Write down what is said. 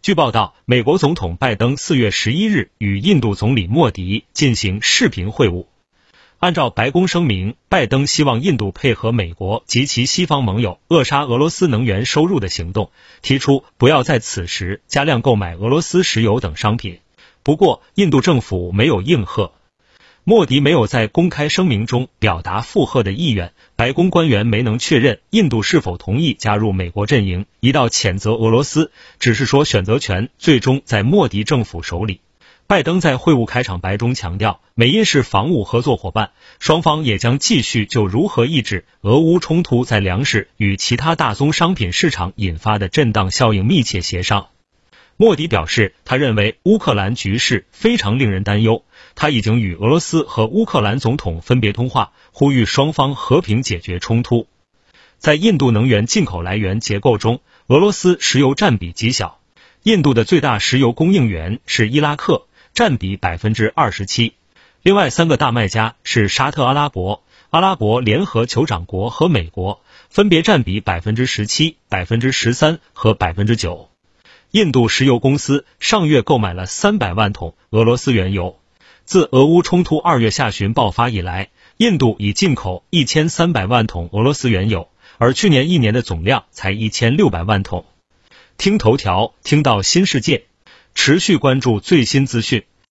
据报道，美国总统拜登四月十一日与印度总理莫迪进行视频会晤。按照白宫声明，拜登希望印度配合美国及其西方盟友扼杀俄罗斯能源收入的行动，提出不要在此时加量购买俄罗斯石油等商品。不过，印度政府没有应和。莫迪没有在公开声明中表达附和的意愿，白宫官员没能确认印度是否同意加入美国阵营。一道谴责俄罗斯，只是说选择权最终在莫迪政府手里。拜登在会晤开场白中强调，美印是防务合作伙伴，双方也将继续就如何抑制俄乌冲突在粮食与其他大宗商品市场引发的震荡效应密切协商。莫迪表示，他认为乌克兰局势非常令人担忧。他已经与俄罗斯和乌克兰总统分别通话，呼吁双方和平解决冲突。在印度能源进口来源结构中，俄罗斯石油占比极小。印度的最大石油供应源是伊拉克，占比百分之二十七。另外三个大卖家是沙特阿拉伯、阿拉伯联合酋长国和美国，分别占比百分之十七、百分之十三和百分之九。印度石油公司上月购买了三百万桶俄罗斯原油。自俄乌冲突二月下旬爆发以来，印度已进口一千三百万桶俄罗斯原油，而去年一年的总量才一千六百万桶。听头条，听到新世界，持续关注最新资讯。